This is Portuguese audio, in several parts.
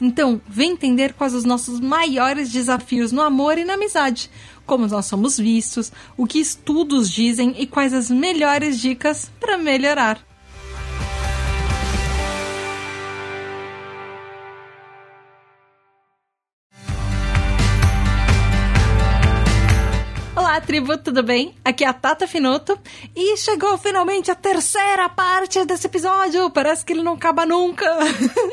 Então, vem entender quais os nossos maiores desafios no amor e na amizade, como nós somos vistos, o que estudos dizem e quais as melhores dicas para melhorar. Olá, tribo, tudo bem? Aqui é a Tata Finoto e chegou finalmente a terceira parte desse episódio. Parece que ele não acaba nunca.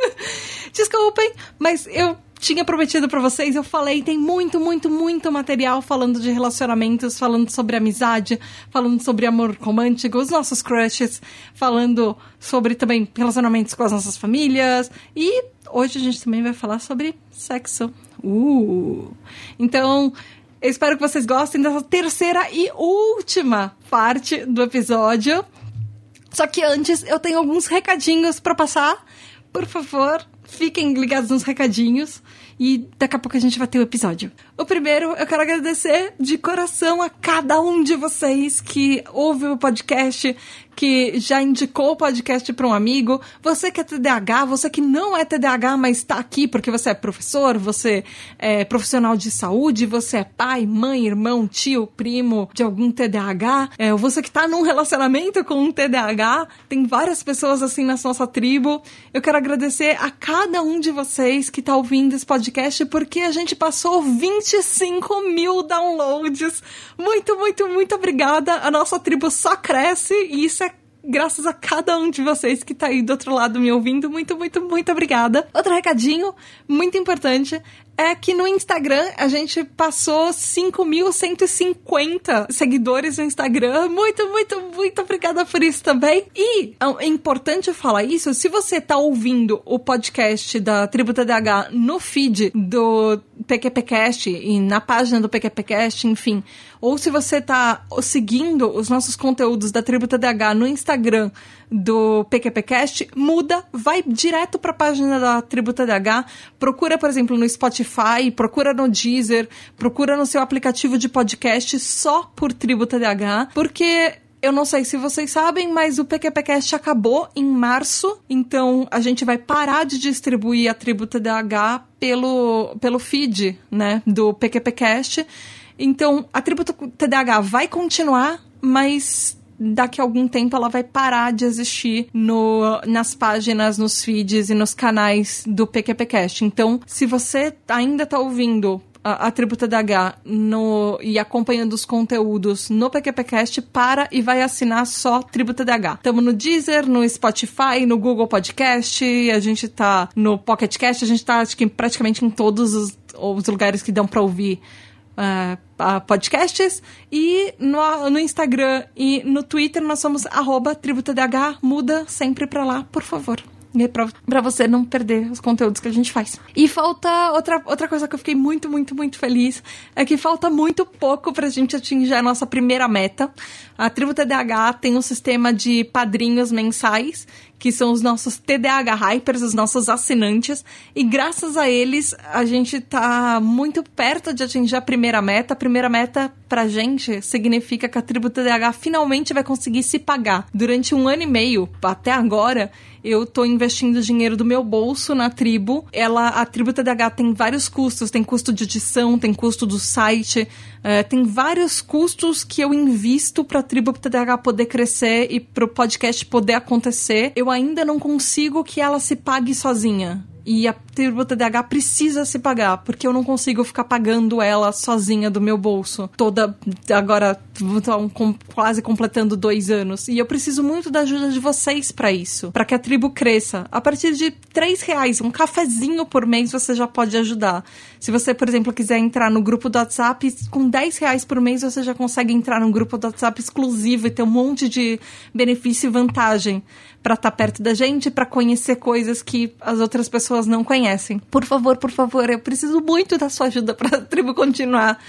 Desculpem, mas eu tinha prometido para vocês, eu falei, tem muito, muito, muito material falando de relacionamentos, falando sobre amizade, falando sobre amor romântico, os nossos crushes, falando sobre também relacionamentos com as nossas famílias e hoje a gente também vai falar sobre sexo. Uh! Então, eu espero que vocês gostem dessa terceira e última parte do episódio. Só que antes eu tenho alguns recadinhos para passar. Por favor, fiquem ligados nos recadinhos e daqui a pouco a gente vai ter o episódio. O primeiro, eu quero agradecer de coração a cada um de vocês que ouve o podcast, que já indicou o podcast para um amigo. Você que é TDAH, você que não é TDAH, mas está aqui porque você é professor, você é profissional de saúde, você é pai, mãe, irmão, tio, primo de algum TDAH, é, você que está num relacionamento com um TDAH, tem várias pessoas assim na nossa tribo. Eu quero agradecer a cada um de vocês que está ouvindo esse podcast porque a gente passou 20 25 mil downloads. Muito, muito, muito obrigada. A nossa tribo só cresce e isso é graças a cada um de vocês que tá aí do outro lado me ouvindo. Muito, muito, muito obrigada. Outro recadinho muito importante é que no Instagram a gente passou 5.150 seguidores no Instagram. Muito, muito, muito obrigada por isso também. E é importante falar isso, se você tá ouvindo o podcast da Tribo TDH no feed do PQPcast e na página do PQPcast, enfim, ou se você tá seguindo os nossos conteúdos da Tribo TDH no Instagram do PQPcast, muda, vai direto para a página da Tribo TDH, procura, por exemplo, no Spotify, procura no Deezer, procura no seu aplicativo de podcast só por Tribo TDH, porque eu não sei se vocês sabem, mas o PQPcast acabou em março, então a gente vai parar de distribuir a Tribo TDH pelo, pelo feed, né, do PQPcast. Então, a Tribo TDH vai continuar, mas daqui a algum tempo ela vai parar de existir no, nas páginas, nos feeds e nos canais do PQPcast. Então, se você ainda está ouvindo a, a Tributa DH no, e acompanhando os conteúdos no PQPcast, para e vai assinar só Tributa DH. Estamos no Deezer, no Spotify, no Google Podcast, a gente tá no Pocket Cast, a gente tá acho que praticamente em todos os, os lugares que dão para ouvir uh, podcasts. E no, no Instagram e no Twitter nós somos tributadh. Muda sempre pra lá, por favor. Pra, pra você não perder os conteúdos que a gente faz. E falta outra, outra coisa que eu fiquei muito, muito, muito feliz é que falta muito pouco pra gente atingir a nossa primeira meta. A Tribo TDH tem um sistema de padrinhos mensais que são os nossos TDAH Hypers, os nossos assinantes, e graças a eles a gente tá muito perto de atingir a primeira meta. A primeira meta pra gente significa que a tribo TDAH finalmente vai conseguir se pagar. Durante um ano e meio, até agora, eu tô investindo dinheiro do meu bolso na tribo. Ela, a tribo TDH tem vários custos, tem custo de edição, tem custo do site, é, tem vários custos que eu invisto pra tribo TDH poder crescer e pro podcast poder acontecer. Eu ainda não consigo que ela se pague sozinha. E a tribo TDAH precisa se pagar, porque eu não consigo ficar pagando ela sozinha do meu bolso. Toda, agora, com, quase completando dois anos. E eu preciso muito da ajuda de vocês para isso, para que a tribo cresça. A partir de três reais, um cafezinho por mês, você já pode ajudar. Se você, por exemplo, quiser entrar no grupo do WhatsApp, com 10 reais por mês você já consegue entrar num grupo do WhatsApp exclusivo e ter um monte de benefício e vantagem para estar tá perto da gente, para conhecer coisas que as outras pessoas pessoas não conhecem. Por favor, por favor, eu preciso muito da sua ajuda para a tribo continuar.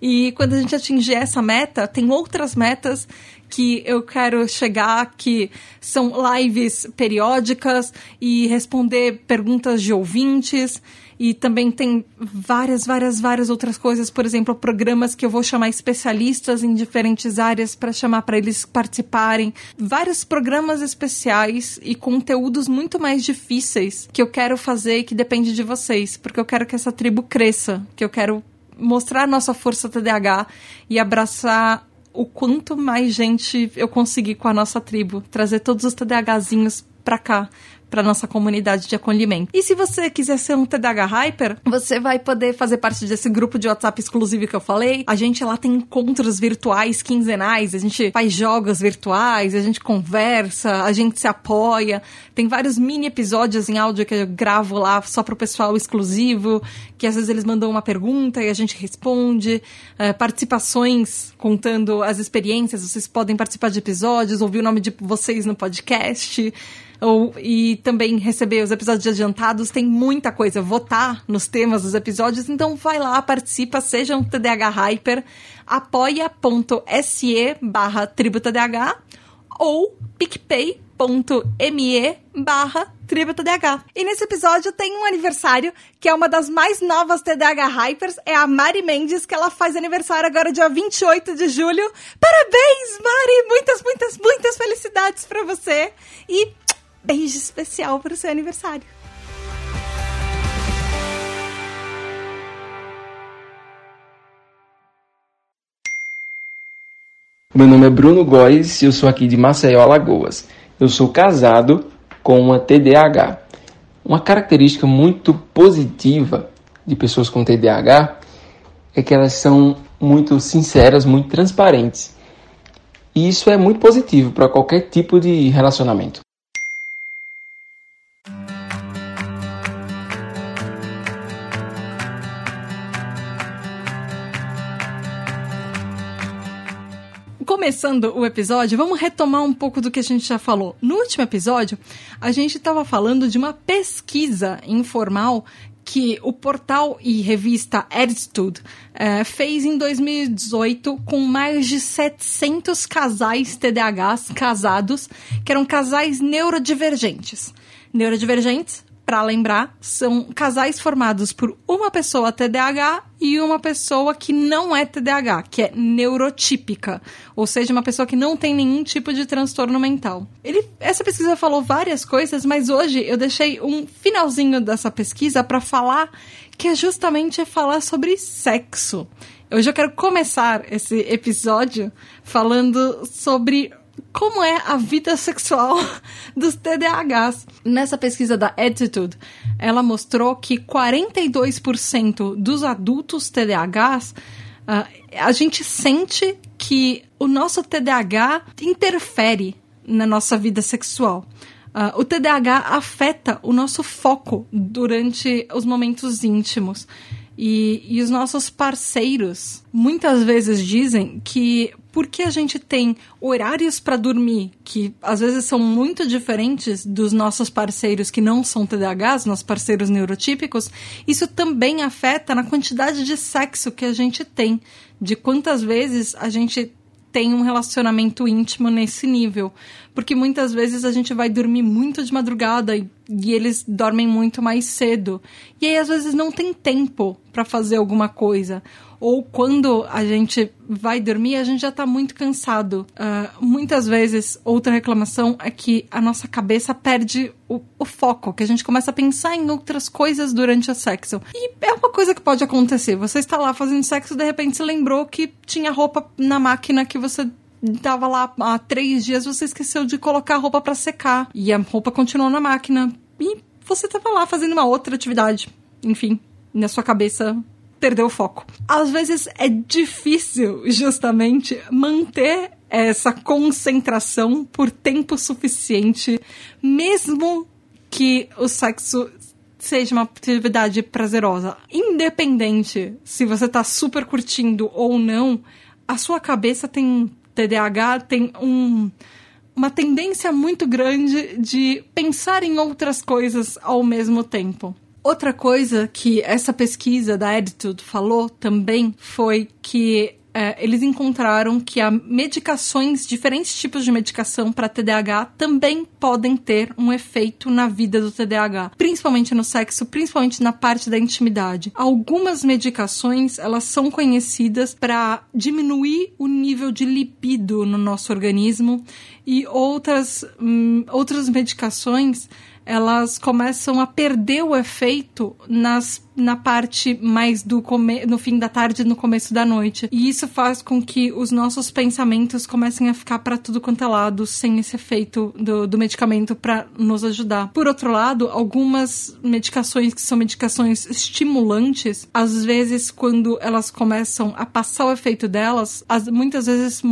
E quando a gente atingir essa meta, tem outras metas que eu quero chegar, que são lives periódicas e responder perguntas de ouvintes. E também tem várias, várias, várias outras coisas. Por exemplo, programas que eu vou chamar especialistas em diferentes áreas para chamar para eles participarem. Vários programas especiais e conteúdos muito mais difíceis que eu quero fazer e que depende de vocês. Porque eu quero que essa tribo cresça. Que eu quero mostrar nossa força TDAH e abraçar o quanto mais gente eu conseguir com a nossa tribo, trazer todos os TDAHzinhos pra cá, para nossa comunidade de acolhimento. E se você quiser ser um TDAH Hyper, você vai poder fazer parte desse grupo de WhatsApp exclusivo que eu falei. A gente lá tem encontros virtuais quinzenais, a gente faz jogos virtuais, a gente conversa, a gente se apoia. Tem vários mini episódios em áudio que eu gravo lá só pro pessoal exclusivo, que às vezes eles mandam uma pergunta e a gente responde. É, participações contando as experiências, vocês podem participar de episódios, ouvir o nome de vocês no podcast ou, e também receber os episódios adiantados. Tem muita coisa. Votar nos temas dos episódios. Então vai lá, participa, seja um TDAH Hyper. apoia.se barra tributadh ou picpay.me barra TDH. E nesse episódio tem um aniversário que é uma das mais novas TDH Hypers, é a Mari Mendes, que ela faz aniversário agora dia 28 de julho. Parabéns, Mari! Muitas, muitas, muitas felicidades para você. E beijo especial para o seu aniversário. Meu nome é Bruno Góes e eu sou aqui de Maceió, Alagoas. Eu sou casado com uma TDAH. Uma característica muito positiva de pessoas com TDAH é que elas são muito sinceras, muito transparentes. E isso é muito positivo para qualquer tipo de relacionamento. Começando o episódio, vamos retomar um pouco do que a gente já falou. No último episódio, a gente estava falando de uma pesquisa informal que o portal e revista Attitude é, fez em 2018 com mais de 700 casais TDAHs casados, que eram casais neurodivergentes. Neurodivergentes para lembrar, são casais formados por uma pessoa TDAH e uma pessoa que não é TDAH, que é neurotípica, ou seja, uma pessoa que não tem nenhum tipo de transtorno mental. Ele, essa pesquisa falou várias coisas, mas hoje eu deixei um finalzinho dessa pesquisa para falar que é justamente falar sobre sexo. Hoje eu quero começar esse episódio falando sobre como é a vida sexual dos TDAHs. Nessa pesquisa da Attitude, ela mostrou que 42% dos adultos TDAHs uh, a gente sente que o nosso TDAH interfere na nossa vida sexual. Uh, o TDAH afeta o nosso foco durante os momentos íntimos. E, e os nossos parceiros muitas vezes dizem que porque a gente tem horários para dormir que às vezes são muito diferentes dos nossos parceiros que não são TDAHs, nossos parceiros neurotípicos, isso também afeta na quantidade de sexo que a gente tem, de quantas vezes a gente tem um relacionamento íntimo nesse nível. Porque muitas vezes a gente vai dormir muito de madrugada e, e eles dormem muito mais cedo. E aí às vezes não tem tempo para fazer alguma coisa ou quando a gente vai dormir, a gente já está muito cansado. Uh, muitas vezes, outra reclamação é que a nossa cabeça perde o, o, foco, que a gente começa a pensar em outras coisas durante o sexo. E é uma coisa que pode acontecer. Você está lá fazendo sexo, de repente você lembrou que tinha roupa na máquina que você tava lá há três dias, você esqueceu de colocar a roupa para secar. E a roupa continuou na máquina. E você tava lá fazendo uma outra atividade. Enfim, na sua cabeça perdeu o foco. Às vezes é difícil, justamente, manter essa concentração por tempo suficiente, mesmo que o sexo seja uma atividade prazerosa. Independente se você tá super curtindo ou não, a sua cabeça tem TDAH, tem um uma tendência muito grande de pensar em outras coisas ao mesmo tempo. Outra coisa que essa pesquisa da Attitude falou também foi que é, eles encontraram que há medicações, diferentes tipos de medicação para TDAH também podem ter um efeito na vida do TDAH, principalmente no sexo, principalmente na parte da intimidade. Algumas medicações, elas são conhecidas para diminuir o nível de libido no nosso organismo e outras, hum, outras medicações elas começam a perder o efeito nas na parte mais do come no fim da tarde no começo da noite. E isso faz com que os nossos pensamentos comecem a ficar para tudo quanto é lado, sem esse efeito do, do medicamento para nos ajudar. Por outro lado, algumas medicações que são medicações estimulantes, às vezes quando elas começam a passar o efeito delas, as, muitas vezes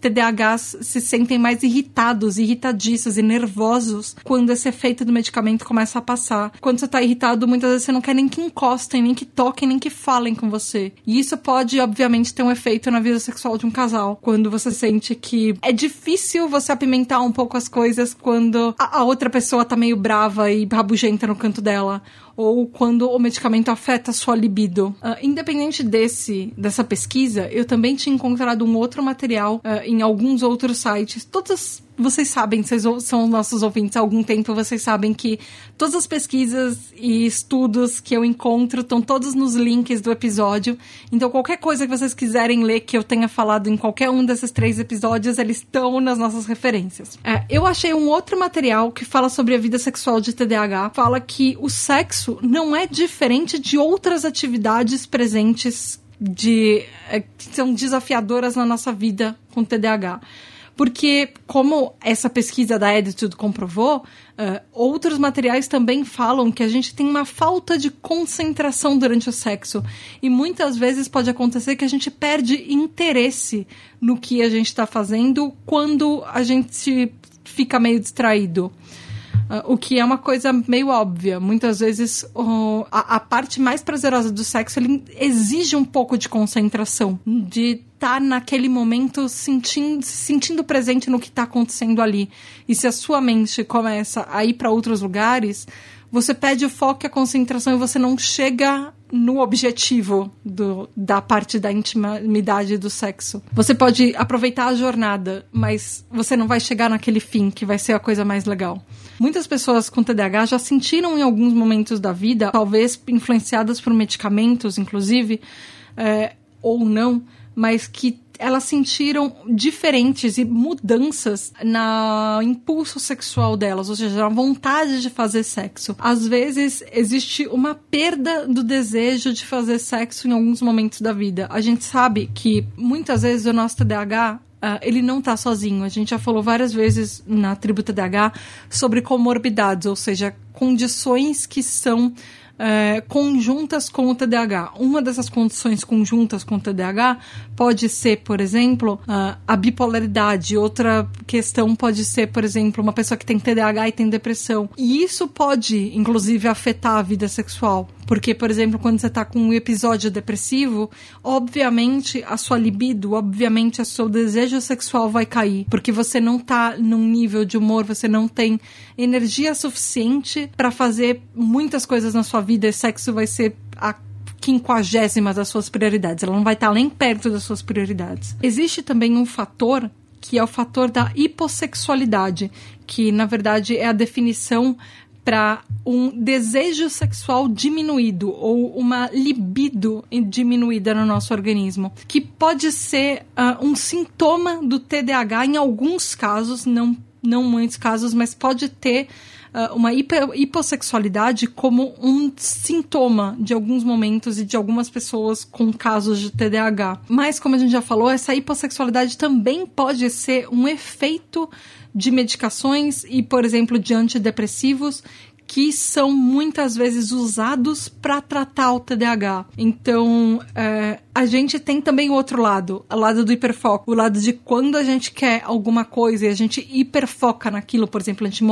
TDAHs se sentem mais irritados, irritadiços e nervosos quando esse efeito do medicamento começa a passar. Quando você tá irritado, muitas vezes você não quer nem que encostem, nem que toquem, nem que falem com você. E isso pode, obviamente, ter um efeito na vida sexual de um casal. Quando você sente que é difícil você apimentar um pouco as coisas quando a, a outra pessoa tá meio brava e rabugenta no canto dela ou quando o medicamento afeta sua libido. Uh, independente desse dessa pesquisa, eu também tinha encontrado um outro material uh, em alguns outros sites. Todas vocês sabem, vocês são nossos ouvintes há algum tempo, vocês sabem que todas as pesquisas e estudos que eu encontro estão todos nos links do episódio. Então, qualquer coisa que vocês quiserem ler que eu tenha falado em qualquer um desses três episódios, eles estão nas nossas referências. É, eu achei um outro material que fala sobre a vida sexual de TDAH. Fala que o sexo não é diferente de outras atividades presentes de é, que são desafiadoras na nossa vida com TDAH. Porque, como essa pesquisa da Attitude comprovou, uh, outros materiais também falam que a gente tem uma falta de concentração durante o sexo. E muitas vezes pode acontecer que a gente perde interesse no que a gente está fazendo quando a gente fica meio distraído. Uh, o que é uma coisa meio óbvia. Muitas vezes uh, a, a, parte mais prazerosa do sexo exige um pouco de concentração, de estar tá naquele momento sentindo, sentindo presente no que está acontecendo ali. E se a sua mente começa a ir para outros lugares, você perde o foco e a concentração e você não chega no objetivo do, da parte da intimidade do sexo. Você pode aproveitar a jornada, mas você não vai chegar naquele fim que vai ser a coisa mais legal. Muitas pessoas com TDAH já sentiram em alguns momentos da vida, talvez influenciadas por medicamentos, inclusive, é, ou não, mas que elas sentiram diferentes e mudanças no impulso sexual delas, ou seja, na vontade de fazer sexo. Às vezes existe uma perda do desejo de fazer sexo em alguns momentos da vida. A gente sabe que muitas vezes o nosso TDAH Uh, ele não está sozinho. A gente já falou várias vezes na tribo TDAH sobre comorbidades, ou seja, condições que são é, conjuntas com o TDAH. Uma dessas condições conjuntas com o TDAH pode ser, por exemplo, a bipolaridade. Outra questão pode ser, por exemplo, uma pessoa que tem TDAH e tem depressão. E isso pode, inclusive, afetar a vida sexual. Porque, por exemplo, quando você está com um episódio depressivo, obviamente a sua libido, obviamente o seu desejo sexual vai cair. Porque você não está num nível de humor, você não tem energia suficiente para fazer muitas coisas na sua vida. E sexo vai ser a quinquagésima das suas prioridades. Ela não vai estar tá nem perto das suas prioridades. Existe também um fator que é o fator da hipossexualidade, que na verdade é a definição para um desejo sexual diminuído ou uma libido diminuída no nosso organismo, que pode ser uh, um sintoma do TDAH em alguns casos, não, não muitos casos, mas pode ter uh, uma hipossexualidade como um sintoma de alguns momentos e de algumas pessoas com casos de TDAH. Mas, como a gente já falou, essa hipossexualidade também pode ser um efeito de medicações e, por exemplo, de antidepressivos que são muitas vezes usados para tratar o TDAH. Então, é, a gente tem também o outro lado, o lado do hiperfoco, o lado de quando a gente quer alguma coisa e a gente hiperfoca naquilo, por exemplo, a gente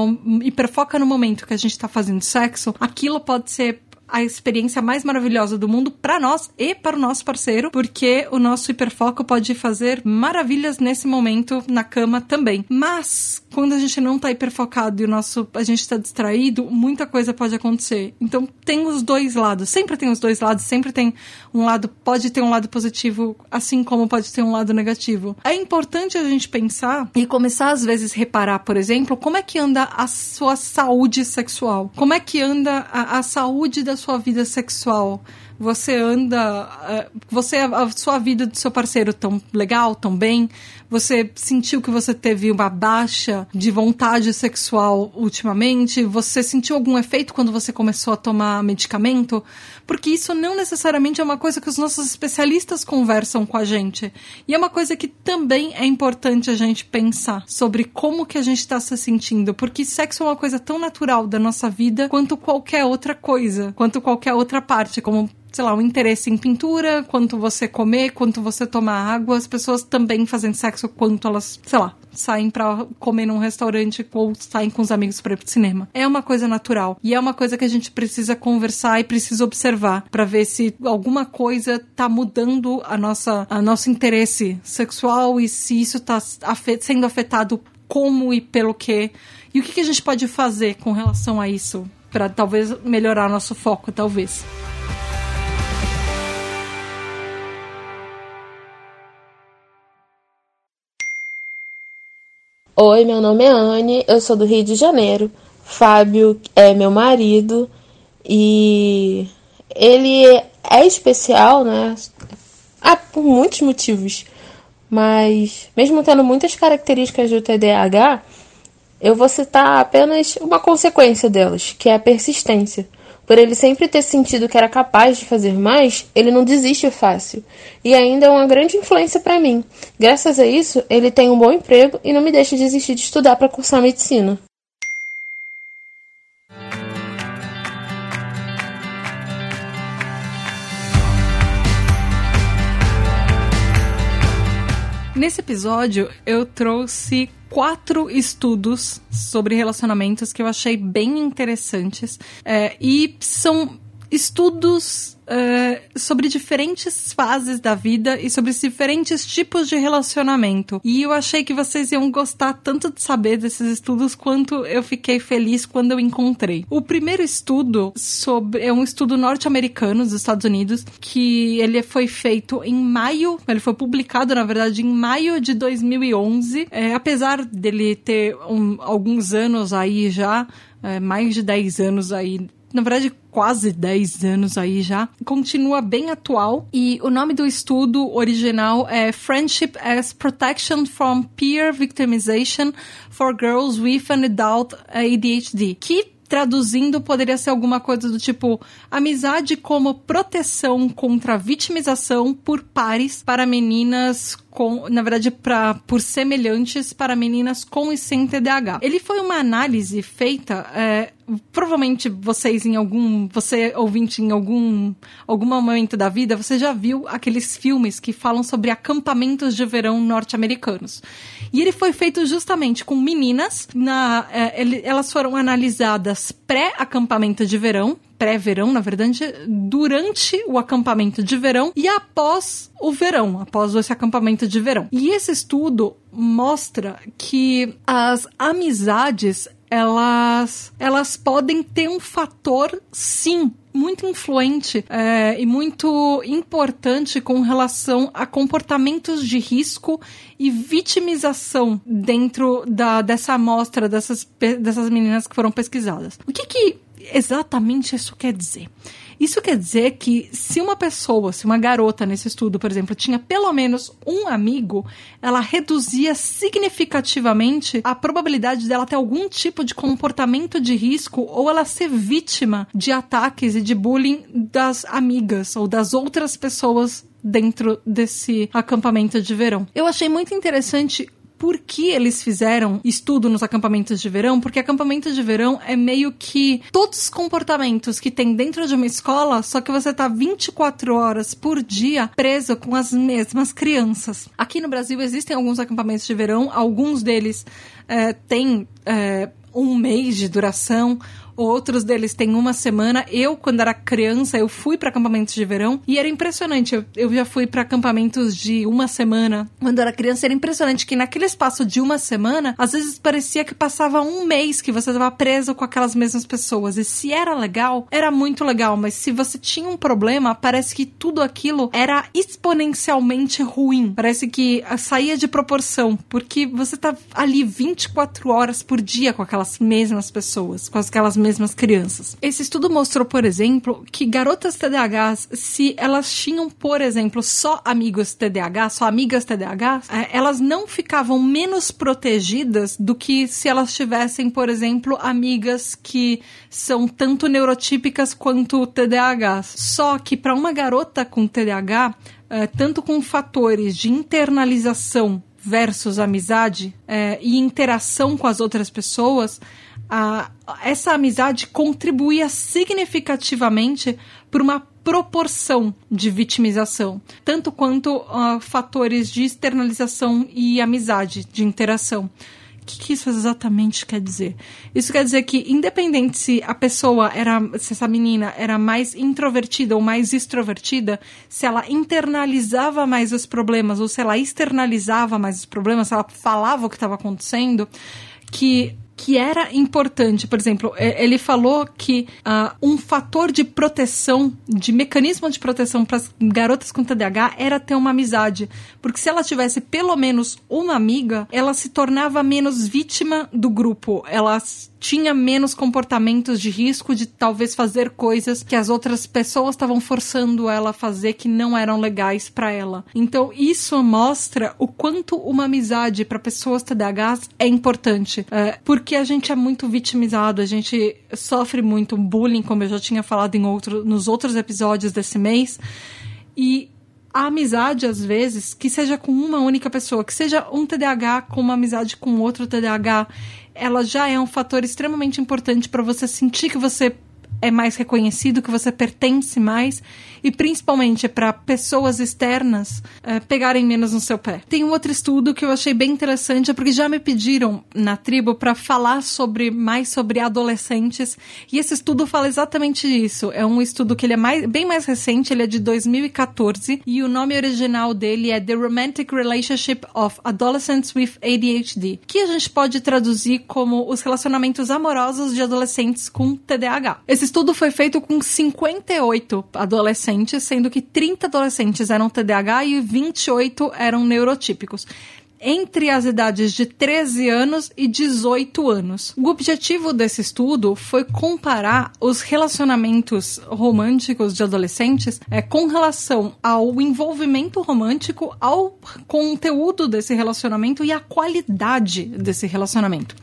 hiperfoca no momento que a gente está fazendo sexo, aquilo pode ser a experiência mais maravilhosa do mundo para nós e para o nosso parceiro, porque o nosso hiperfoco pode fazer maravilhas nesse momento na cama também. Mas quando a gente não tá hiperfocado e o nosso a gente tá distraído, muita coisa pode acontecer. Então tem os dois lados, sempre tem os dois lados, sempre tem um lado, pode ter um lado positivo, assim como pode ter um lado negativo. É importante a gente pensar e começar às vezes reparar, por exemplo, como é que anda a sua saúde sexual? Como é que anda a, a saúde da sua vida sexual? Você anda. Eh, você, a sua vida do seu parceiro tão legal, tão bem? Você sentiu que você teve uma baixa de vontade sexual ultimamente? Você sentiu algum efeito quando você começou a tomar medicamento? Porque isso não necessariamente é uma coisa que os nossos especialistas conversam com a gente. E é uma coisa que também é importante a gente pensar sobre como que a gente está se sentindo. Porque sexo é uma coisa tão natural da nossa vida quanto qualquer outra coisa, quanto qualquer outra parte, como sei lá, um interesse em pintura, quanto você comer, quanto você tomar água. As pessoas também fazem sexo quanto elas, sei lá, saem para comer num restaurante ou saem com os amigos para ir pro cinema. É uma coisa natural e é uma coisa que a gente precisa conversar e precisa observar para ver se alguma coisa tá mudando a nossa a nosso interesse sexual e se isso tá afet sendo afetado como e pelo que. E o que, que a gente pode fazer com relação a isso para talvez melhorar nosso foco, talvez. Oi, meu nome é Anne, eu sou do Rio de Janeiro. Fábio é meu marido e ele é especial, né? Ah, por muitos motivos. Mas, mesmo tendo muitas características do TDAH, eu vou citar apenas uma consequência delas, que é a persistência. Por ele sempre ter sentido que era capaz de fazer mais, ele não desiste fácil. E ainda é uma grande influência para mim. Graças a isso, ele tem um bom emprego e não me deixa desistir de estudar para cursar medicina. Nesse episódio, eu trouxe quatro estudos sobre relacionamentos que eu achei bem interessantes. É, e são estudos uh, sobre diferentes fases da vida e sobre diferentes tipos de relacionamento. E eu achei que vocês iam gostar tanto de saber desses estudos quanto eu fiquei feliz quando eu encontrei. O primeiro estudo sobre é um estudo norte-americano dos Estados Unidos que ele foi feito em maio, ele foi publicado na verdade em maio de 2011. É, apesar dele ter um, alguns anos aí já, é, mais de 10 anos aí na verdade, quase 10 anos aí já, continua bem atual. E o nome do estudo original é Friendship as Protection from Peer Victimization for Girls with an Adult ADHD, que traduzindo poderia ser alguma coisa do tipo amizade como proteção contra vitimização por pares para meninas com, na verdade, pra, por semelhantes para meninas com e sem TDAH. Ele foi uma análise feita, é, provavelmente vocês em algum, você ouvinte em algum, algum momento da vida, você já viu aqueles filmes que falam sobre acampamentos de verão norte-americanos. E ele foi feito justamente com meninas, na, é, ele, elas foram analisadas pré-acampamento de verão, pré-verão, na verdade, durante o acampamento de verão e após o verão, após esse acampamento de verão. E esse estudo mostra que as amizades elas, elas podem ter um fator, sim, muito influente é, e muito importante com relação a comportamentos de risco e vitimização dentro da, dessa amostra dessas, dessas meninas que foram pesquisadas. O que, que exatamente isso quer dizer? Isso quer dizer que se uma pessoa, se uma garota nesse estudo, por exemplo, tinha pelo menos um amigo, ela reduzia significativamente a probabilidade dela ter algum tipo de comportamento de risco ou ela ser vítima de ataques e de bullying das amigas ou das outras pessoas dentro desse acampamento de verão. Eu achei muito interessante por que eles fizeram estudo nos acampamentos de verão, porque acampamento de verão é meio que todos os comportamentos que tem dentro de uma escola, só que você tá 24 horas por dia preso com as mesmas crianças. Aqui no Brasil existem alguns acampamentos de verão, alguns deles é, têm é, um mês de duração, outros deles têm uma semana. Eu, quando era criança, eu fui para acampamentos de verão e era impressionante. Eu, eu já fui para acampamentos de uma semana. Quando era criança, era impressionante que naquele espaço de uma semana, às vezes parecia que passava um mês que você estava preso com aquelas mesmas pessoas. E se era legal, era muito legal, mas se você tinha um problema, parece que tudo aquilo era exponencialmente ruim. Parece que saía de proporção, porque você tá ali 24 horas por dia com aquelas mesmas pessoas, com aquelas mesmas crianças. Esse estudo mostrou, por exemplo, que garotas TDAHs, se elas tinham, por exemplo, só amigos TDAH, só amigas TDAH, é, elas não ficavam menos protegidas do que se elas tivessem, por exemplo, amigas que são tanto neurotípicas quanto TDAHs. Só que para uma garota com TDAH, é, tanto com fatores de internalização versus amizade é, e interação com as outras pessoas, a, essa amizade contribuía significativamente para uma proporção de vitimização, tanto quanto uh, fatores de externalização e amizade, de interação. O que, que, isso exatamente quer dizer? Isso quer dizer que, independente se a pessoa era, se essa menina era mais introvertida ou mais extrovertida, se ela internalizava mais os problemas ou se ela externalizava mais os problemas, se ela falava o que estava acontecendo, que que era importante. Por exemplo, é, ele falou que uh, um fator de proteção, de mecanismo de proteção para as garotas com TDAH era ter uma amizade. Porque se ela tivesse pelo menos uma amiga, ela se tornava menos vítima do grupo. Ela tinha menos comportamentos de risco de talvez fazer coisas que as outras pessoas estavam forçando ela a fazer que não eram legais para ela. Então isso mostra o quanto uma amizade para pessoas TDAHs é importante, é, porque a gente é muito vitimizado, a gente sofre muito bullying, como eu já tinha falado em outro, nos outros episódios desse mês. E a amizade, às vezes, que seja com uma única pessoa, que seja um TDAH com uma amizade com outro TDAH, ela já é um fator extremamente importante para você sentir que você é mais reconhecido, que você pertence mais e principalmente para pessoas externas é, pegarem menos no seu pé. Tem um outro estudo que eu achei bem interessante, porque já me pediram na tribo para falar sobre mais sobre adolescentes e esse estudo fala exatamente isso. É um estudo que ele é mais, bem mais recente, ele é de 2014 e o nome original dele é The Romantic Relationship of Adolescents with ADHD, que a gente pode traduzir como os relacionamentos amorosos de adolescentes com TDAH. Esse estudo foi feito com 58 adolescentes adolescentes, sendo que 30 adolescentes eram TDAH e 28 eram neurotípicos entre as idades de 13 anos e 18 anos. O objetivo desse estudo foi comparar os relacionamentos românticos de adolescentes é, com relação ao envolvimento romântico, ao conteúdo desse relacionamento e à qualidade desse relacionamento.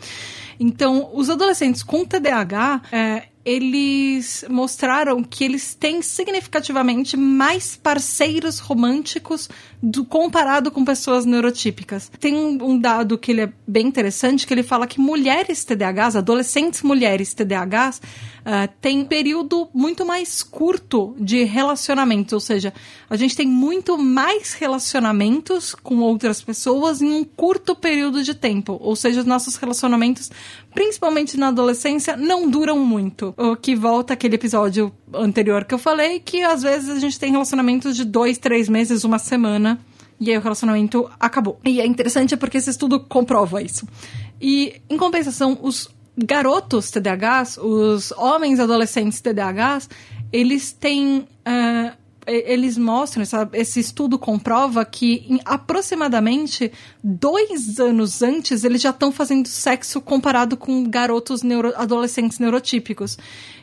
Então, os adolescentes com TDAH, é, eles mostraram que eles têm significativamente mais parceiros românticos do, comparado com pessoas neurotípicas. Tem um, dado que ele é bem interessante, que ele fala que mulheres TDAHs, adolescentes mulheres TDAHs, uh, têm período muito mais curto de relacionamento, ou seja, a gente tem muito mais relacionamentos com outras pessoas em um curto período de tempo, ou seja, os nossos relacionamentos, principalmente na adolescência, não duram muito. O que volta aquele episódio anterior que eu falei, que às vezes a gente tem relacionamentos de dois, três meses, uma semana, e aí o relacionamento acabou. E é interessante porque esse estudo comprova isso. E, em compensação, os garotos TDAHs, os homens adolescentes TDAHs, eles têm. Uh, eles mostram, esse estudo comprova que aproximadamente dois anos antes eles já estão fazendo sexo comparado com garotos neuro, adolescentes neurotípicos.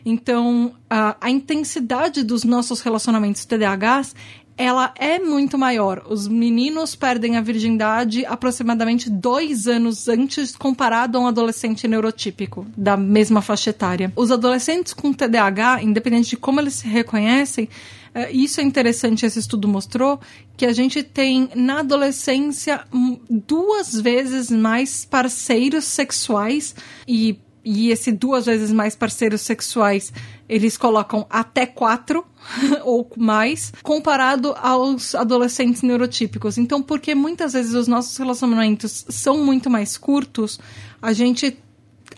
Então, a, a intensidade dos nossos relacionamentos TDAHs ela é muito maior. Os meninos perdem a virgindade aproximadamente dois anos antes comparado a um adolescente neurotípico da mesma faixa etária. Os adolescentes com TDAH, independente de como eles se reconhecem, é, isso é interessante, esse estudo mostrou que a gente tem na adolescência duas vezes mais parceiros sexuais e e esse duas vezes mais parceiros sexuais, eles colocam até quatro ou mais, comparado aos adolescentes neurotípicos. Então, porque muitas vezes os nossos relacionamentos são muito mais curtos, a gente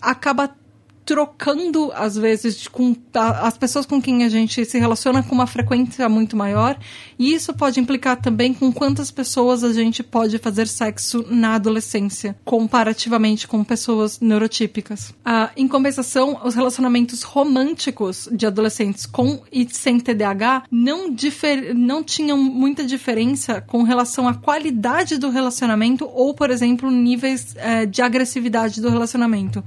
acaba trocando, às vezes, com as pessoas com quem a gente se relaciona com uma frequência muito maior. E isso pode implicar também com quantas pessoas a gente pode fazer sexo na adolescência, comparativamente com pessoas neurotípicas. Ah, em compensação, os relacionamentos românticos de adolescentes com e sem TDAH não, difer não tinham muita diferença com relação à qualidade do relacionamento ou, por exemplo, níveis eh, de agressividade do relacionamento.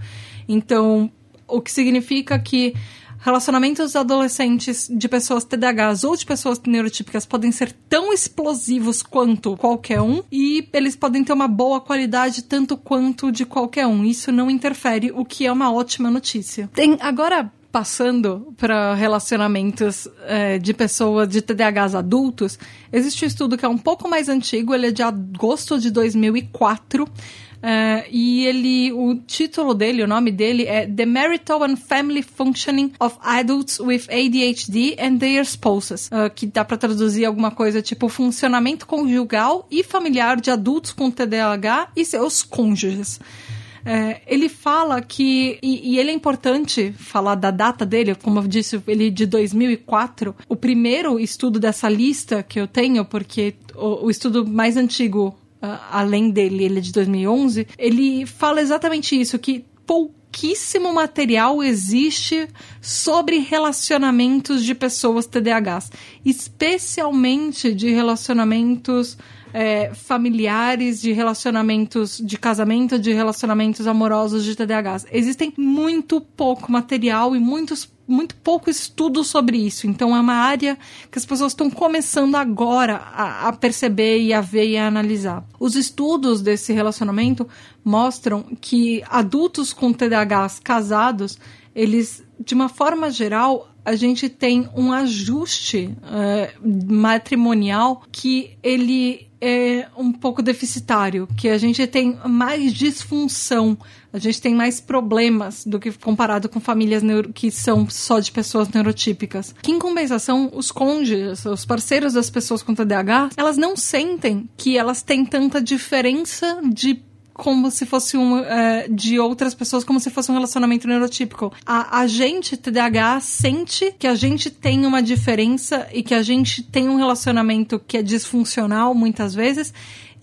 Então, o que significa que relacionamentos adolescentes de pessoas TDAHs ou de pessoas neurotípicas podem ser tão explosivos quanto qualquer um e eles podem ter uma boa qualidade tanto quanto de qualquer um. Isso não interfere, o que é uma ótima notícia. Tem agora passando para relacionamentos é, de pessoas de TDAHs adultos, existe um estudo que é um pouco mais antigo, ele é de agosto de 2004. Uh, e ele, o título dele, o nome dele é The Marital and Family Functioning of Adults with ADHD and Their Spouses, uh, que dá para traduzir alguma coisa tipo funcionamento conjugal e familiar de adultos com TDAH e seus cônjuges. É, ele fala que, e, e, ele é importante falar da data dele, como eu disse, ele é de 2004. O primeiro estudo dessa lista que eu tenho, porque o, o estudo mais antigo além dele, ele é de 2011, ele fala exatamente isso, que pouquíssimo material existe sobre relacionamentos de pessoas TDAHs, especialmente de relacionamentos é, familiares, de relacionamentos de casamento, de relacionamentos amorosos de TDAHs. Existem muito pouco material e muitos muito pouco estudo sobre isso. Então é uma área que as pessoas estão começando agora a, a, perceber e a ver e a analisar. Os estudos desse relacionamento mostram que adultos com TDAHs casados, eles, de uma forma geral, a gente tem um ajuste uh, matrimonial que ele é um pouco deficitário, que a gente tem mais disfunção, a gente tem mais problemas do que comparado com famílias que são só de pessoas neurotípicas. Que em compensação, os cônjuges, os parceiros das pessoas com TDAH, elas não sentem que elas têm tanta diferença de como se fosse um é, de outras pessoas, como se fosse um relacionamento neurotípico. A, a gente, TDAH, sente que a gente tem uma diferença e que a gente tem um relacionamento que é disfuncional muitas vezes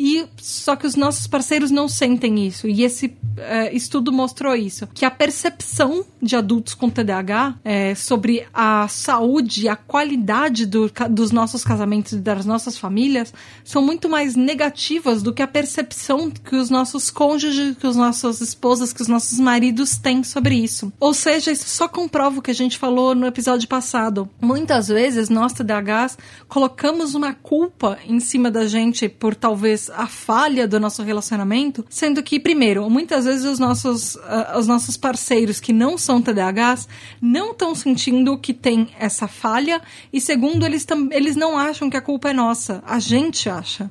e só que os nossos parceiros não sentem isso. E esse é, estudo mostrou isso. Que a percepção de adultos com TDAH é, sobre a saúde, a qualidade do, dos nossos casamentos e das nossas famílias são muito mais negativas do que a percepção que os nossos cônjuges, que os nossas esposas, que os nossos maridos têm sobre isso. Ou seja, isso só comprova o que a gente falou no episódio passado. Muitas vezes nós TDAHs colocamos uma culpa em cima da gente por talvez a falha do nosso relacionamento, sendo que, primeiro, muitas vezes os nossos, uh, os nossos parceiros que não são TDAHs não estão sentindo que tem essa falha, e segundo, eles, eles não acham que a culpa é nossa, a gente acha.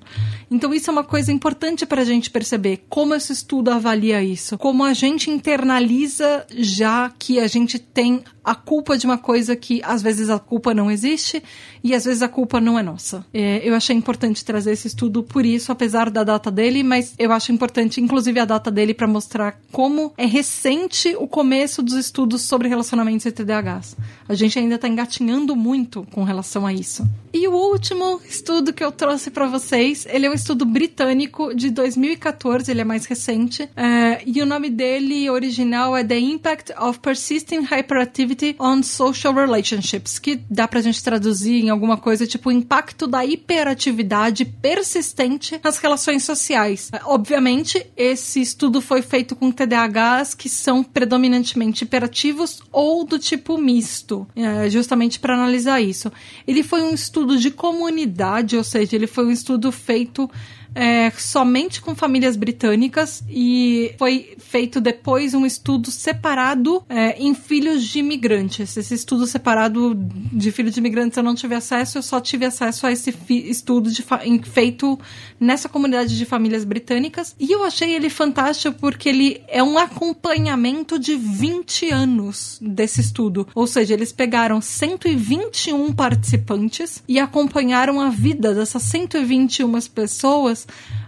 Então, isso é uma coisa importante para a gente perceber como esse estudo avalia isso, como a gente internaliza já que a gente tem a culpa de uma coisa que às vezes a culpa não existe e às vezes a culpa não é nossa. É, eu achei importante trazer esse estudo por isso, apesar da data dele, mas eu acho importante, inclusive, a data dele para mostrar como é recente o começo dos estudos sobre relacionamentos e TDAHs. A gente ainda está engatinhando muito com relação a isso. E o último estudo que eu trouxe para vocês, ele é um estudo britânico de 2014, ele é mais recente, é, e o nome dele original é The Impact of Persisting Hyperactivity on Social Relationships, que dá pra gente traduzir em alguma coisa tipo o impacto da hiperatividade persistente nas relações sociais. Obviamente, esse estudo foi feito com TDAHs que são predominantemente hiperativos ou do tipo misto, é, justamente para analisar isso. Ele foi um estudo de comunidade, ou seja, ele foi um estudo feito é, somente com famílias britânicas e foi feito depois um estudo separado é, em filhos de imigrantes. Esse estudo separado de filhos de imigrantes eu não tive acesso, eu só tive acesso a esse estudo de feito nessa comunidade de famílias britânicas e eu achei ele fantástico porque ele é um acompanhamento de 20 anos desse estudo. Ou seja, eles pegaram 121 participantes e acompanharam a vida dessas 121 pessoas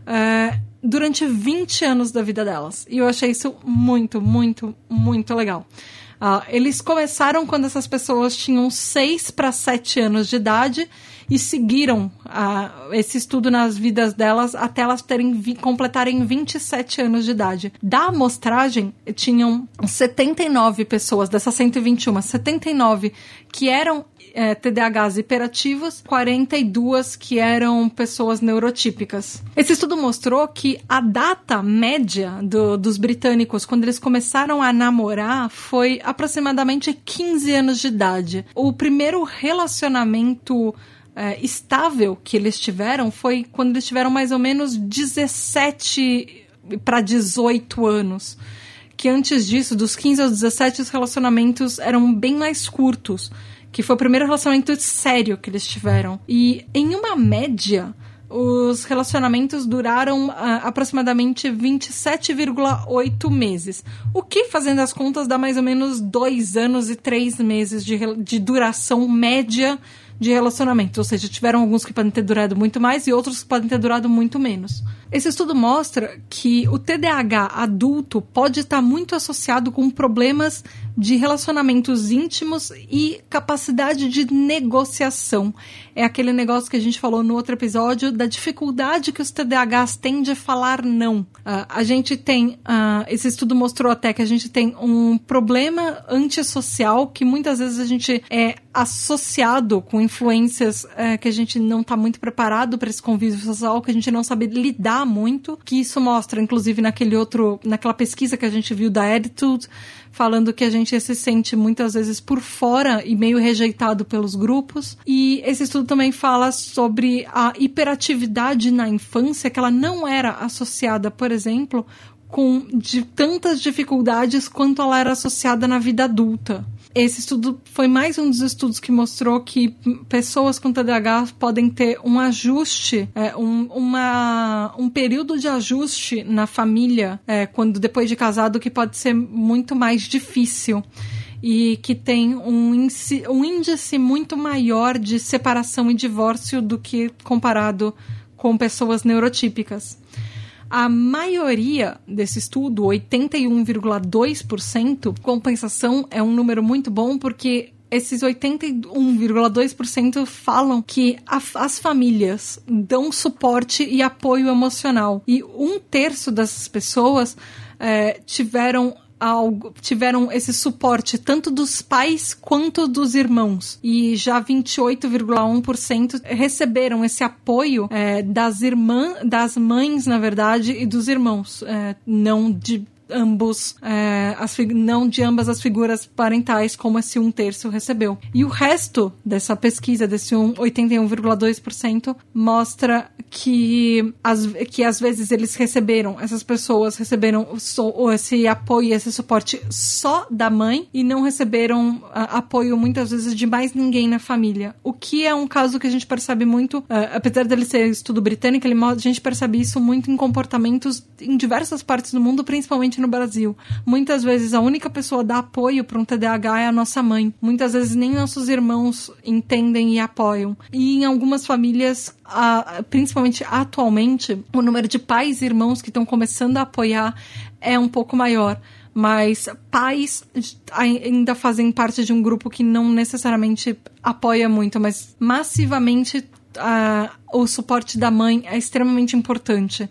é, durante 20 anos da vida delas. E eu achei isso muito, muito, muito legal. Uh, eles começaram quando essas pessoas tinham 6 para 7 anos de idade e seguiram uh, esse estudo nas vidas delas até elas terem vi completarem 27 anos de idade. Da amostragem, tinham 79 pessoas, dessas 121, 79 que eram é, TDAHs hiperativos, 42 que eram pessoas neurotípicas. Esse estudo mostrou que a data média do, dos britânicos, quando eles começaram a namorar, foi aproximadamente 15 anos de idade. O primeiro relacionamento é, estável que eles tiveram foi quando eles tiveram mais ou menos 17 para 18 anos. Que antes disso, dos 15 aos 17, os relacionamentos eram bem mais curtos que foi o primeiro relacionamento sério que eles tiveram. E em uma média, os relacionamentos duraram uh, aproximadamente 27,8 meses. O que, fazendo as contas, dá mais ou menos dois anos e três meses de, de duração média de relacionamento. Ou seja, tiveram alguns que podem ter durado muito mais e outros que podem ter durado muito menos. Esse estudo mostra que o TDAH adulto pode estar muito associado com problemas de relacionamentos íntimos e capacidade de negociação. É aquele negócio que a gente falou no outro episódio da dificuldade que os TDAHs têm de falar não. Uh, a gente tem, uh, esse estudo mostrou até que a gente tem um problema antissocial que muitas vezes a gente é associado com influências uh, que a gente não está muito preparado para esse convívio social, que a gente não sabe lidar muito, que isso mostra, inclusive, naquele outro, naquela pesquisa que a gente viu da Attitude, falando que a gente se sente muitas vezes por fora e meio rejeitado pelos grupos. E esse estudo também fala sobre a hiperatividade na infância, que ela não era associada, por exemplo, com de tantas dificuldades quanto ela era associada na vida adulta. Esse estudo foi mais um dos estudos que mostrou que pessoas com TDAH podem ter um ajuste, é, um, uma, um período de ajuste na família, é, quando depois de casado, que pode ser muito mais difícil e que tem um um índice muito maior de separação e divórcio do que comparado com pessoas neurotípicas. A maioria desse estudo, 81,2%, compensação é um número muito bom porque esses 81,2% falam que a, as famílias dão suporte e apoio emocional. E um terço dessas pessoas é, tiveram algo, tiveram esse suporte tanto dos pais quanto dos irmãos. E já 28,1% receberam esse apoio é, das irmãs, das mães, na verdade, e dos irmãos. É, não de ambos, é, as, não de ambas as figuras parentais, como esse um terço recebeu. E o resto dessa pesquisa, desse um, 81,2%, mostra que, as, que às vezes eles receberam, essas pessoas receberam so, esse apoio, esse suporte só da mãe e não receberam a, apoio muitas vezes de mais ninguém na família. O que é um caso que a gente percebe muito, uh, apesar dele ser estudo britânico, ele, a gente percebe isso muito em comportamentos em diversas partes do mundo, principalmente no Brasil. Muitas vezes a única pessoa dar apoio para um TDAH é a nossa mãe. Muitas vezes nem nossos irmãos entendem e apoiam. E em algumas famílias, principalmente atualmente, o número de pais e irmãos que estão começando a apoiar é um pouco maior mas pais ainda fazem parte de um grupo que não necessariamente apoia muito, mas massivamente uh, o suporte da mãe é extremamente importante.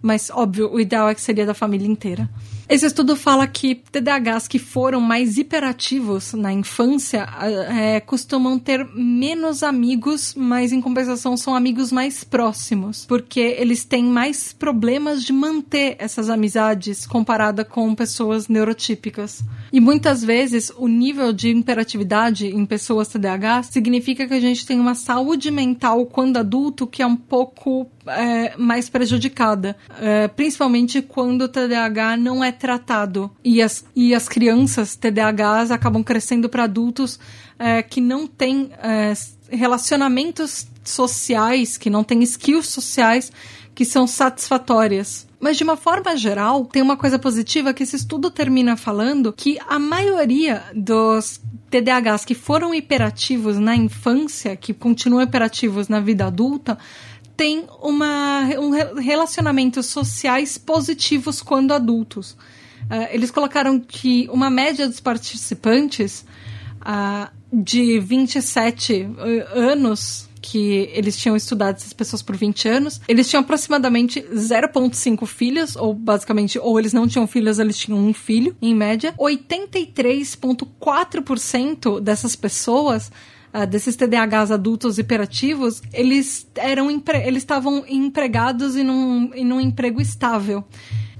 Mas, óbvio, o ideal é que seria da família inteira. Esse estudo fala que TDAHs que foram mais hiperativos na infância é, costumam ter menos amigos, mas em compensação são amigos mais próximos, porque eles têm mais problemas de manter essas amizades comparada com pessoas neurotípicas. E muitas vezes o nível de imperatividade em pessoas TDAH significa que a gente tem uma saúde mental quando adulto que é um pouco é, mais prejudicada, é, principalmente quando o TDAH não é tratado e as, e as crianças TDAHs acabam crescendo para adultos é, que não têm é, relacionamentos sociais, que não têm skills sociais que são satisfatórias. Mas de uma forma geral, tem uma coisa positiva que esse estudo termina falando que a maioria dos TDAHs que foram hiperativos na infância, que continuam hiperativos na vida adulta, têm uma, um relacionamentos sociais positivos quando adultos. Uh, eles colocaram que uma média dos participantes uh, de 27 anos que eles tinham estudado essas pessoas por 20 anos, eles tinham aproximadamente 0,5 filhos, ou basicamente, ou eles não tinham filhos, eles tinham um filho, em média. 83,4% dessas pessoas Uh, desses TDAHs adultos hiperativos, eles eram eles estavam empregados e num, em um emprego estável.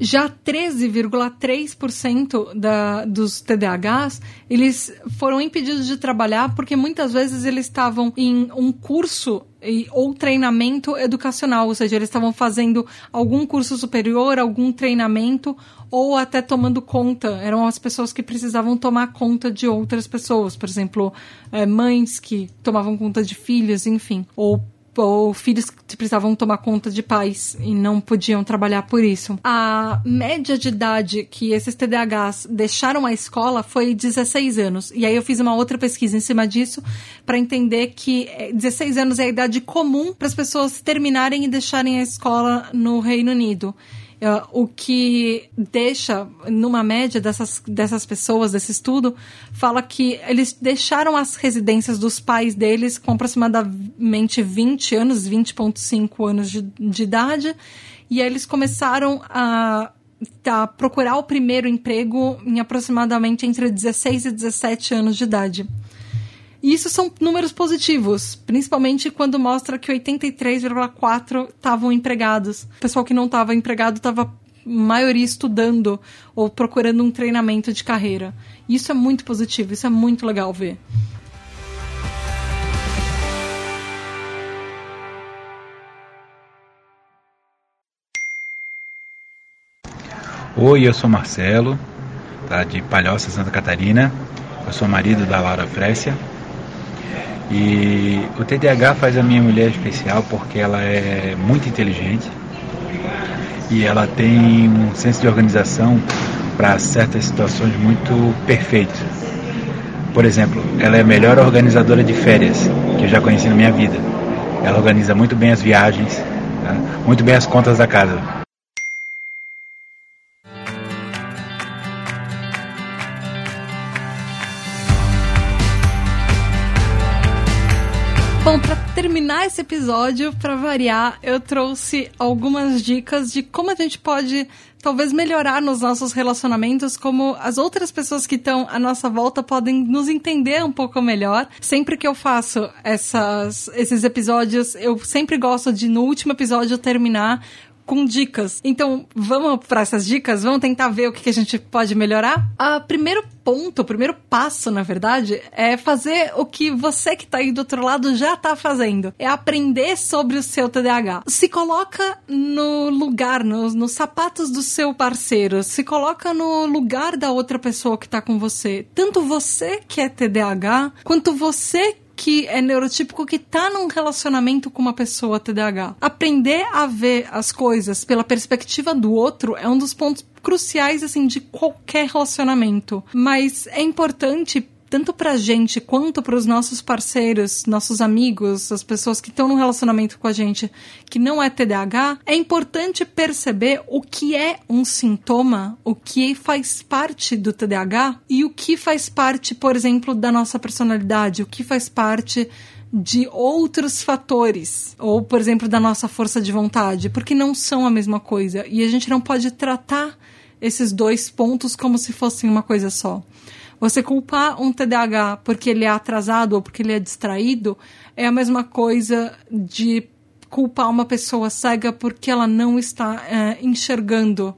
Já 13,3% da, dos TDAHs, eles foram impedidos de trabalhar porque muitas vezes eles estavam em um curso ou treinamento educacional, ou seja, eles estavam fazendo algum curso superior, algum treinamento ou até tomando conta. Eram as pessoas que precisavam tomar conta de outras pessoas, por exemplo, é, mães que tomavam conta de filhos, enfim, ou ou filhos que precisavam tomar conta de pais e não podiam trabalhar por isso. A média de idade que esses TDAHs deixaram a escola foi 16 anos. E aí eu fiz uma outra pesquisa em cima disso para entender que 16 eh, anos é a idade comum para as pessoas terminarem e deixarem a escola no Reino Unido. Uh, o que deixa, numa média dessas, dessas pessoas, desse estudo, fala que eles deixaram as residências dos pais deles com aproximadamente 20 anos, 20,5 anos de, de idade, e aí eles começaram a tá, procurar o primeiro emprego em aproximadamente entre 16 e 17 anos de idade. E isso são números positivos, principalmente quando mostra que 83,4 estavam empregados. O pessoal que não estava empregado estava maioria estudando ou procurando um treinamento de carreira. Isso é muito positivo, isso é muito legal ver. Oi, eu sou Marcelo, tá, de Palhoça, Santa Catarina. Eu sou marido da Laura Frécia. E o TDAH faz a minha mulher especial porque ela é muito inteligente e ela tem um senso de organização para certas situações muito perfeito. Por exemplo, ela é a melhor organizadora de férias que eu já conheci na minha vida. Ela organiza muito bem as viagens, tá? muito bem as contas da casa. Terminar esse episódio, para variar, eu trouxe algumas dicas de como a gente pode talvez melhorar nos nossos relacionamentos, como as outras pessoas que estão à nossa volta podem nos entender um pouco melhor. Sempre que eu faço essas, esses episódios, eu sempre gosto de, no último episódio, terminar com dicas. Então, vamos para essas dicas? Vamos tentar ver o que, que a gente pode melhorar? A primeiro ponto, o primeiro passo, na verdade, é fazer o que você que tá aí do outro lado já tá fazendo. É aprender sobre o seu TDAH. Se coloca no lugar, nos, nos sapatos do seu parceiro. Se coloca no lugar da outra pessoa que tá com você. Tanto você que é TDAH, quanto você que é neurotípico que tá num relacionamento com uma pessoa TDAH. Aprender a ver as coisas pela perspectiva do outro é um dos pontos cruciais assim de qualquer relacionamento. Mas é importante tanto pra gente quanto para os nossos parceiros, nossos amigos, as pessoas que estão no relacionamento com a gente que não é TDAH, é importante perceber o que é um sintoma, o que faz parte do TDAH e o que faz parte, por exemplo, da nossa personalidade, o que faz parte de outros fatores, ou por exemplo, da nossa força de vontade, porque não são a mesma coisa e a gente não pode tratar esses dois pontos como se fossem uma coisa só. Você culpar um TDAH porque ele é atrasado ou porque ele é distraído é a mesma coisa de culpar uma pessoa cega porque ela não está é, enxergando.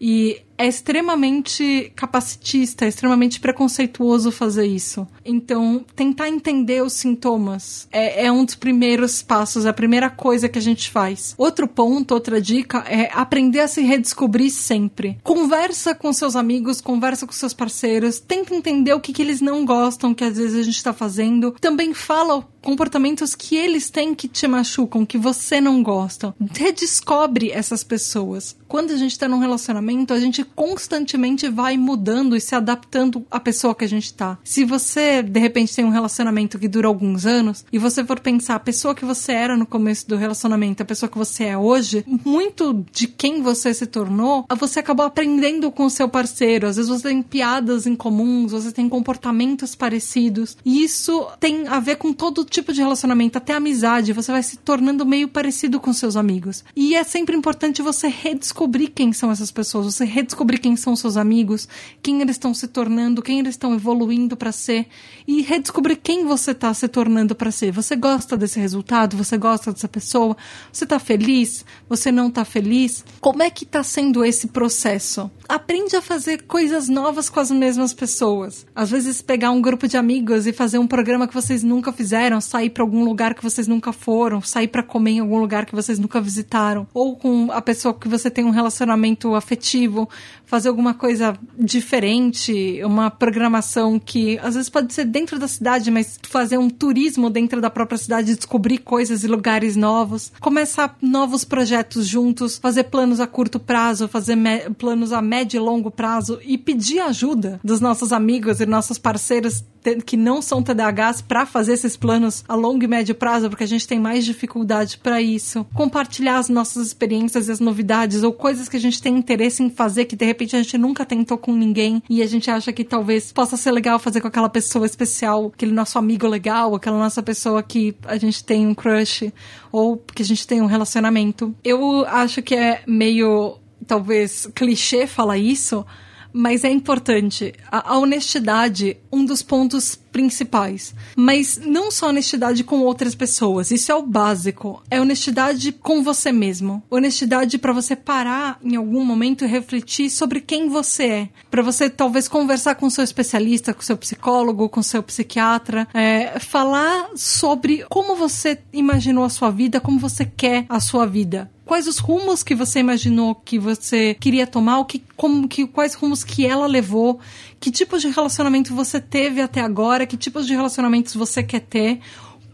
E é extremamente capacitista, é extremamente preconceituoso fazer isso. Então, tentar entender os sintomas é, é, um dos primeiros passos, é a primeira coisa que a gente faz. Outro ponto, outra dica é aprender a se redescobrir sempre. Conversa com seus amigos, conversa com seus parceiros, tenta entender o que, que eles não gostam, que às vezes a gente está fazendo. Também fala comportamentos que eles têm que te machucam, que você não gosta. Redescobre essas pessoas. Quando a gente está num relacionamento, a gente constantemente vai mudando e se adaptando à pessoa que a gente tá. Se você, de repente, tem um relacionamento que dura alguns anos e você for pensar a pessoa que você era no começo do relacionamento, a pessoa que você é hoje, muito de quem você se tornou, você acabou aprendendo com o seu parceiro. Às vezes você tem piadas em comuns, você tem comportamentos parecidos. E isso tem a ver com todo tipo de relacionamento, até amizade. Você vai se tornando meio parecido com seus amigos. E é sempre importante você redescobrir quem são essas pessoas, você redescobrir quem são seus amigos, quem eles estão se tornando, quem eles estão evoluindo para ser e redescobrir quem você está se tornando para ser. Você gosta desse resultado? Você gosta dessa pessoa? Você está feliz? Você não está feliz? Como é que está sendo esse processo? Aprende a fazer coisas novas com as mesmas pessoas. Às vezes pegar um grupo de amigos e fazer um programa que vocês nunca fizeram, sair para algum lugar que vocês nunca foram, sair para comer em algum lugar que vocês nunca visitaram, ou com a pessoa que você tem um relacionamento afetivo, fazer alguma coisa diferente, uma programação que às vezes pode ser dentro da cidade, mas fazer um turismo dentro da própria cidade, descobrir coisas e lugares novos, começar novos projetos juntos, fazer planos a curto prazo, fazer planos a médio e longo prazo e pedir ajuda dos nossos amigos e nossos parceiros que não são TDAHs para fazer esses planos a longo e médio prazo, porque a gente tem mais dificuldade para isso. Compartilhar as nossas experiências e as novidades ou coisas que a gente tem interesse em fazer que de repente a gente nunca tentou com ninguém e a gente acha que talvez possa ser legal fazer com aquela pessoa especial, aquele nosso amigo legal, aquela nossa pessoa que a gente tem um crush ou que a gente tem um relacionamento. Eu acho que é meio talvez clichê falar isso, mas é importante. A, honestidade, um dos pontos principais. Mas não só honestidade com outras pessoas, isso é o básico. É honestidade com você mesmo. Honestidade para você parar em algum momento e refletir sobre quem você é. Para você talvez conversar com seu especialista, com seu psicólogo, com seu psiquiatra, é, falar sobre como você imaginou a sua vida, como você quer a sua vida quais os rumos que você imaginou que você queria tomar, o que, como, que, quais rumos que ela levou, que tipos de relacionamento você teve até agora, que tipos de relacionamentos você quer ter,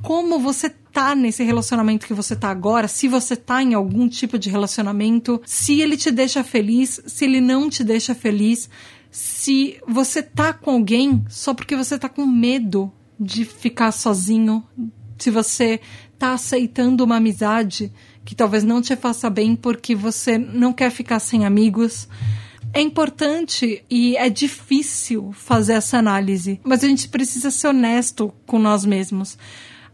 como você tá nesse relacionamento que você tá agora, se você tá em algum tipo de relacionamento, se ele te deixa feliz, se ele não te deixa feliz, se você tá com alguém só porque você tá com medo de ficar sozinho, se você tá aceitando uma amizade que talvez não te faça bem porque você não quer ficar sem amigos. É importante e é difícil fazer essa análise, mas a gente precisa ser honesto com nós mesmos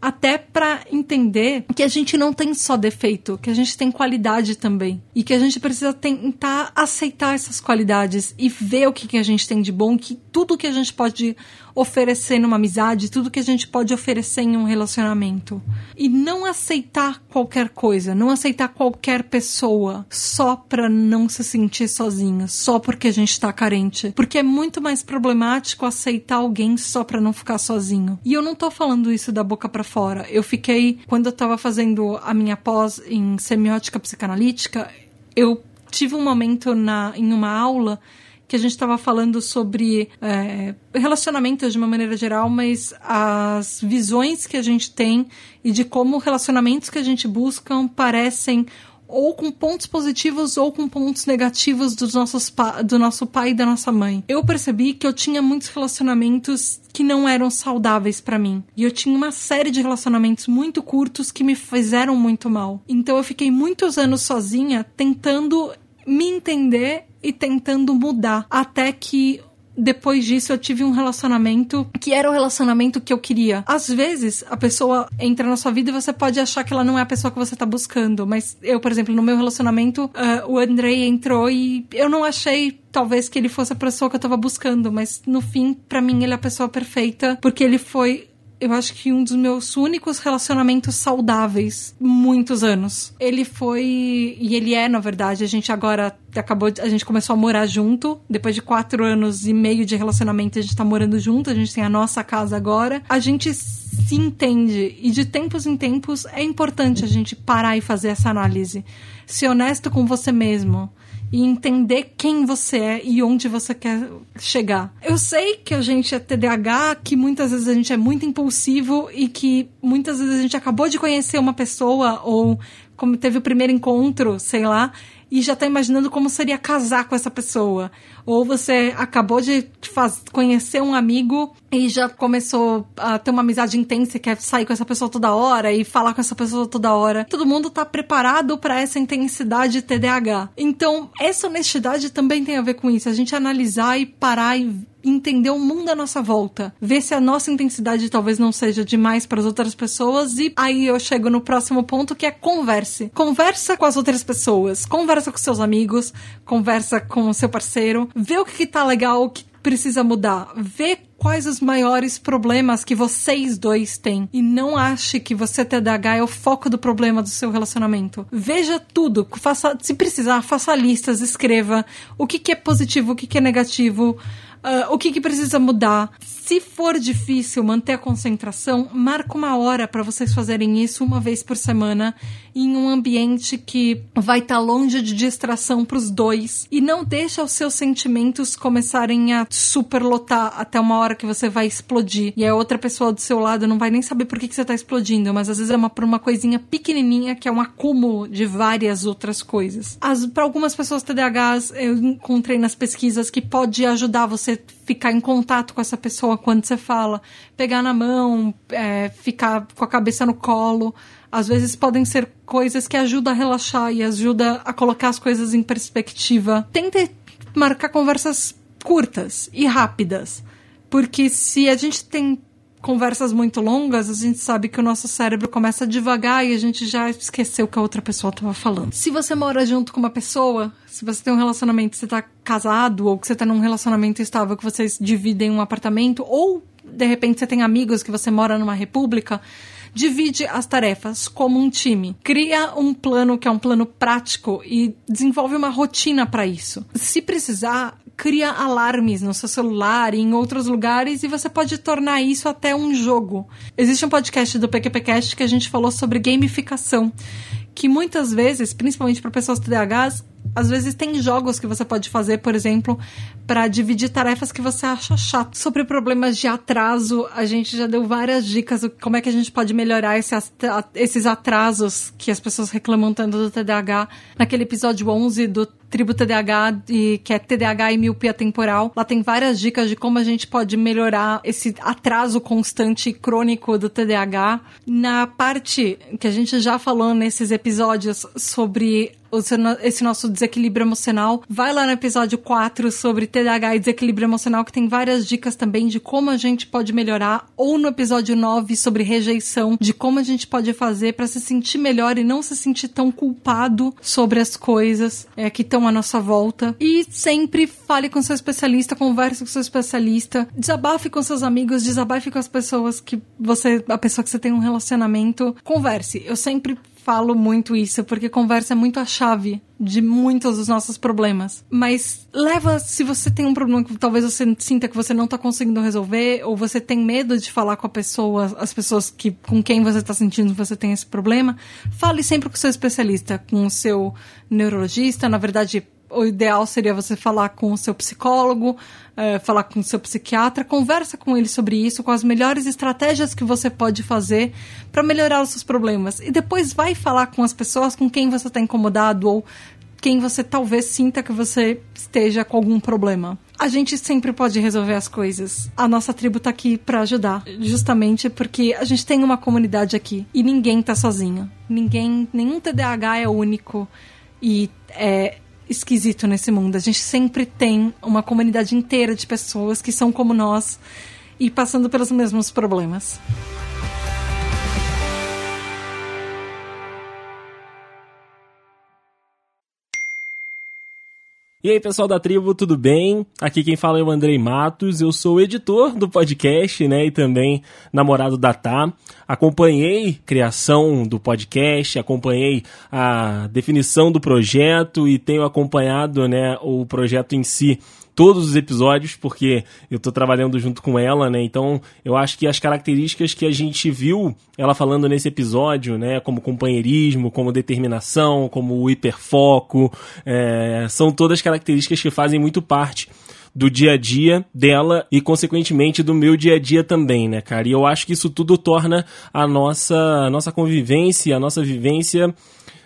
até para entender que a gente não tem só defeito, que a gente tem qualidade também. E que a gente precisa tentar aceitar essas qualidades e ver o que, que a gente tem de bom, que tudo que a gente pode oferecer numa amizade, tudo que a gente pode oferecer em um relacionamento. E não aceitar qualquer coisa, não aceitar qualquer pessoa só pra não se sentir sozinha, só porque a gente tá carente. Porque é muito mais problemático aceitar alguém só pra não ficar sozinho. E eu não tô falando isso da boca para fora. Eu fiquei, quando eu tava fazendo a minha pós em semiótica psicanalítica, eu tive um momento na, em uma aula que a gente estava falando sobre é, relacionamentos de uma maneira geral, mas as visões que a gente tem e de como relacionamentos que a gente busca parecem ou com pontos positivos ou com pontos negativos dos nossos do nosso pai e da nossa mãe. Eu percebi que eu tinha muitos relacionamentos que não eram saudáveis para mim. E eu tinha uma série de relacionamentos muito curtos que me fizeram muito mal. Então eu fiquei muitos anos sozinha tentando me entender e tentando mudar. Até que depois disso eu tive um relacionamento que era o relacionamento que eu queria. Às vezes a pessoa entra na sua vida e você pode achar que ela não é a pessoa que você tá buscando, mas eu, por exemplo, no meu relacionamento, uh, o Andrei entrou e eu não achei talvez que ele fosse a pessoa que eu tava buscando, mas no fim, para mim ele é a pessoa perfeita, porque ele foi eu acho que um dos meus únicos relacionamentos saudáveis muitos anos. Ele foi e ele é, na verdade, a gente agora acabou, a gente começou a morar junto depois de quatro anos e meio de relacionamento. A gente tá morando junto, a gente tem a nossa casa agora. A gente se entende e de tempos em tempos é importante a gente parar e fazer essa análise, ser honesto com você mesmo e entender quem você é e onde você quer chegar. Eu sei que a gente é TDAH, que muitas vezes a gente é muito impulsivo e que muitas vezes a gente acabou de conhecer uma pessoa ou como teve o primeiro encontro, sei lá, e já tá imaginando como seria casar com essa pessoa. Ou você acabou de faz, conhecer um amigo e já começou a ter uma amizade intensa e quer sair com essa pessoa toda hora e falar com essa pessoa toda hora. Todo mundo tá preparado para essa intensidade TDAH. Então, essa honestidade também tem a ver com isso. A gente analisar e parar e entender o mundo à nossa volta, ver se a nossa intensidade talvez não seja demais para as outras pessoas e aí eu chego no próximo ponto que é converse. Conversa com as outras pessoas, conversa com seus amigos, conversa com seu parceiro, vê o que, que tá legal, o que precisa mudar, vê quais os maiores problemas que vocês dois têm. E não ache que você TDAH é o foco do problema do seu relacionamento. Veja tudo, faça, se precisar, faça listas, escreva o que, que é positivo, o que, que é negativo, Uh, o que, que, precisa mudar? Se for difícil manter a concentração, marca uma hora para vocês fazerem isso uma vez por semana em um ambiente que vai estar tá longe de distração para os dois e não deixa os seus sentimentos começarem a superlotar até uma hora que você vai explodir e a outra pessoa do seu lado não vai nem saber por que, que você está explodindo, mas às vezes é uma, por uma coisinha pequenininha que é um acúmulo de várias outras coisas. Para algumas pessoas TDAHs, eu encontrei nas pesquisas que pode ajudar você ficar em contato com essa pessoa quando você fala, pegar na mão, é, ficar com a cabeça no colo. Às vezes podem ser coisas que ajudam a relaxar e ajudam a colocar as coisas em perspectiva. Tente marcar conversas curtas e rápidas. Porque se a gente tem conversas muito longas, a gente sabe que o nosso cérebro começa devagar e a gente já esqueceu o que a outra pessoa estava falando. Se você mora junto com uma pessoa, se você tem um relacionamento, você tá casado, ou que você tá num relacionamento estável, que vocês dividem um apartamento, ou de repente você tem amigos que você mora numa república, divide as tarefas como um time. Cria um plano que é um plano prático e desenvolve uma rotina para isso. Se precisar, cria alarmes no seu celular e em outros lugares e você pode tornar isso até um jogo. Existe um podcast do PQPcast que a gente falou sobre gamificação, que muitas vezes, principalmente para pessoas TDAHs, às vezes tem jogos que você pode fazer, por exemplo, para dividir tarefas que você acha chato. Sobre problemas de atraso, a gente já deu várias dicas de como é que a gente pode melhorar esse, esses atrasos que as pessoas reclamam tanto do TDAH naquele episódio 11 do Tribo TDAH, que é TDAH e miopia temporal. Lá tem várias dicas de como a gente pode melhorar esse atraso constante e crônico do TDAH. Na parte que a gente já falou nesses episódios sobre esse nosso desequilíbrio emocional, vai lá no episódio 4 sobre TDAH e desequilíbrio emocional, que tem várias dicas também de como a gente pode melhorar, ou no episódio 9 sobre rejeição, de como a gente pode fazer para se sentir melhor e não se sentir tão culpado sobre as coisas é, que estão à nossa volta. E sempre fale com seu especialista, converse com seu especialista, desabafe com seus amigos, desabafe com as pessoas que você, a pessoa que você tem um relacionamento. Converse. Eu sempre falo muito isso, porque conversa é muito a chave de muitos dos nossos problemas. Mas leva, se você tem um problema que talvez você sinta que você não está conseguindo resolver, ou você tem medo de falar com a pessoa, as pessoas que, com quem você está sentindo que você tem esse problema, fale sempre com o seu especialista, com o seu neurologista, na verdade, o ideal seria você falar com o seu psicólogo, é, falar com o seu psiquiatra, conversa com ele sobre isso, com as melhores estratégias que você pode fazer para melhorar os seus problemas. E depois vai falar com as pessoas com quem você está incomodado ou quem você talvez sinta que você esteja com algum problema. A gente sempre pode resolver as coisas. A nossa tribo tá aqui para ajudar, justamente porque a gente tem uma comunidade aqui e ninguém tá sozinho. Ninguém, nenhum TDAH é único e é, esquisito nesse mundo. A gente sempre tem uma comunidade inteira de pessoas que são como nós e passando pelos mesmos problemas. E aí, pessoal da tribo, tudo bem? Aqui quem fala é o Andrei Matos, eu sou editor do podcast, né, e também namorado da Tá. Acompanhei a criação do podcast, acompanhei a definição do projeto e tenho acompanhado, né, o projeto em si todos os episódios, porque eu tô trabalhando junto com ela, né? Então, eu acho que as características que a gente viu ela falando nesse episódio, né? Como companheirismo, como determinação, como hiperfoco, é, são todas características que fazem muito parte do dia a dia dela e, consequentemente, do meu dia a dia também, né, cara? E eu acho que isso tudo torna a nossa, a nossa convivência, a nossa vivência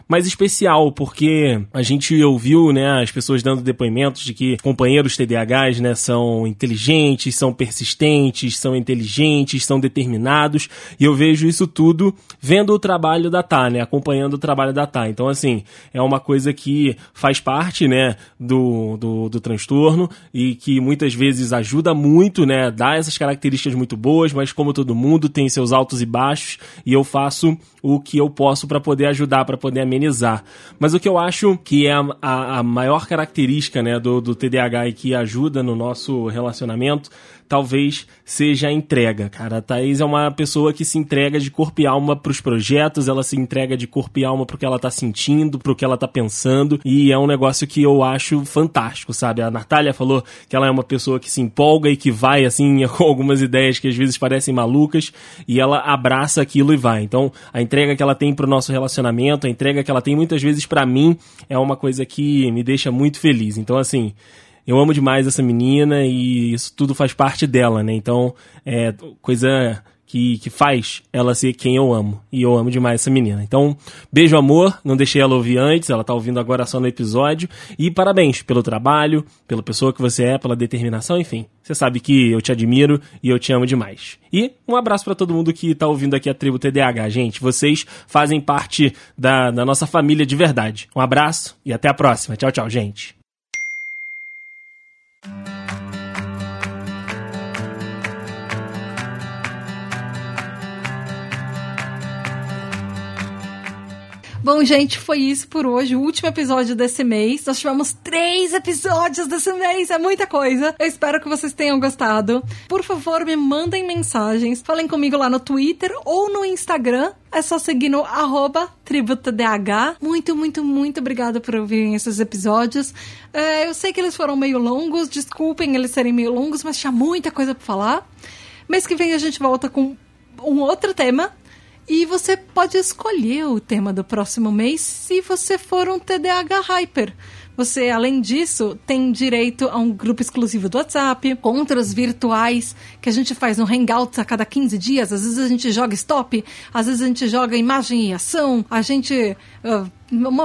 mais especial, porque a gente ouviu, né, as pessoas dando depoimentos de que companheiros TDAHs, né, são inteligentes, são persistentes, são inteligentes, são determinados, e eu vejo isso tudo vendo o trabalho da Tá, né, acompanhando o trabalho da Tá. Então, assim, é uma coisa que faz parte, né, do, do, do transtorno e que muitas vezes ajuda muito, né, dá essas características muito boas, mas como todo mundo tem seus altos e baixos, e eu faço o que eu posso para poder ajudar, para poder amenizar. Mas o que eu acho que é a, a, a maior característica né, do, do TDAH e que ajuda no nosso relacionamento talvez seja a entrega, cara. A Thaís é uma pessoa que se entrega de corpo e alma pros projetos, ela se entrega de corpo e alma pro que ela tá sentindo, pro que ela tá pensando, e é um negócio que eu acho fantástico, sabe? A Natália falou que ela é uma pessoa que se empolga e que vai, assim, com algumas ideias que às vezes parecem malucas, e ela abraça aquilo e vai. Então, a entrega que ela tem pro nosso relacionamento, a entrega que ela tem muitas vezes para mim, é uma coisa que me deixa muito feliz. Então, assim, eu amo demais essa menina e isso tudo faz parte dela, né? Então, é coisa que, que faz ela ser quem eu amo. E eu amo demais essa menina. Então, beijo, amor. Não deixei ela ouvir antes, ela tá ouvindo agora só no episódio. E parabéns pelo trabalho, pela pessoa que você é, pela determinação, enfim. Você sabe que eu te admiro e eu te amo demais. E um abraço para todo mundo que tá ouvindo aqui a Tribo TDAH, gente. Vocês fazem parte da, da nossa família de verdade. Um abraço e até a próxima. Tchau, tchau, gente. Thank you. Bom, gente, foi isso por hoje. O último episódio desse mês. Nós tivemos três episódios desse mês. É muita coisa. Eu espero que vocês tenham gostado. Por favor, me mandem mensagens. Falem comigo lá no Twitter ou no Instagram. É só seguir no arroba tributadh. Muito, muito, muito obrigada por ouvirem esses episódios. É, eu sei que eles foram meio longos. Desculpem eles serem meio longos, mas tinha muita coisa pra falar. Mês que vem a gente volta com um outro tema. E você pode escolher o tema do próximo mês se você for um TDAH Hyper. Você, além disso, tem direito a um grupo exclusivo do WhatsApp, encontros virtuais que a gente faz no Hangouts a cada 15 dias. Às vezes a gente joga stop, às vezes a gente joga imagem e ação, a gente. Uh,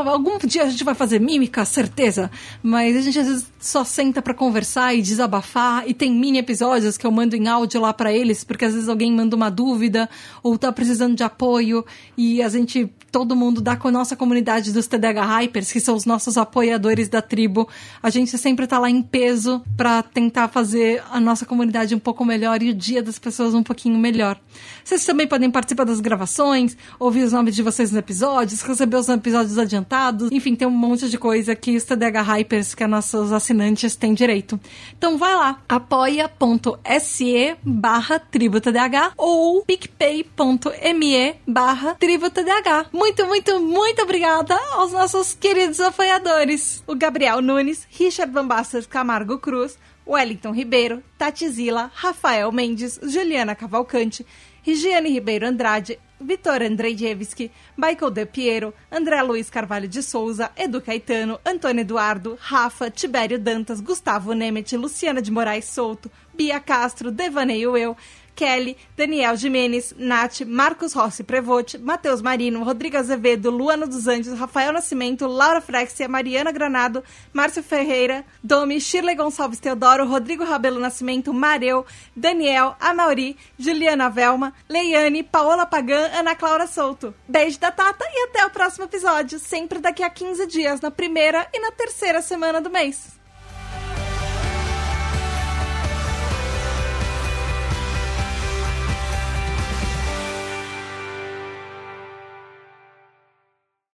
algum dia a gente vai fazer mímica, certeza. Mas a gente às vezes só senta para conversar e desabafar. E tem mini episódios que eu mando em áudio lá para eles, porque às vezes alguém manda uma dúvida ou tá precisando de apoio. E a gente, todo mundo da nossa comunidade dos TDH Hypers, que são os nossos apoiadores da tribo, a gente sempre tá lá em peso para tentar fazer a nossa comunidade um pouco melhor e o dia das pessoas um pouquinho melhor. Vocês também podem participar das gravações, ouvir os nomes de vocês nos episódios, receber os episódios adiantados, enfim, tem um monte de coisa que os TDH Hypers, que é nossos assinantes, têm direito. Então vai lá, apoia.se barra tributadh ou picpay.me barra tributadh. Muito, muito, muito obrigada aos nossos queridos apoiadores. O Gabriel Nunes, Richard Bambastas Camargo Cruz, Wellington Ribeiro, Tatizila, Rafael Mendes, Juliana Cavalcante, Regiane Ribeiro Andrade, Vitor Andrzejewski, Michael De Piero, André Luiz Carvalho de Souza, Edu Caetano, Antônio Eduardo, Rafa, Tibério Dantas, Gustavo Nemet, Luciana de Moraes Souto, Bia Castro, Devaneio Eu, Kelly, Daniel Jimenez, Nath, Marcos Rossi Prevote, Matheus Marino, Rodrigo Azevedo, Luana dos Anjos, Rafael Nascimento, Laura Frexia, Mariana Granado, Márcio Ferreira, Domi, Shirley Gonçalves Teodoro, Rodrigo Rabelo Nascimento, Mareu, Daniel, Amauri, Juliana Velma, Leiane, Paola Pagan, Ana Clara Souto. Beijo da Tata e até o próximo episódio, sempre daqui a 15 dias, na primeira e na terceira semana do mês.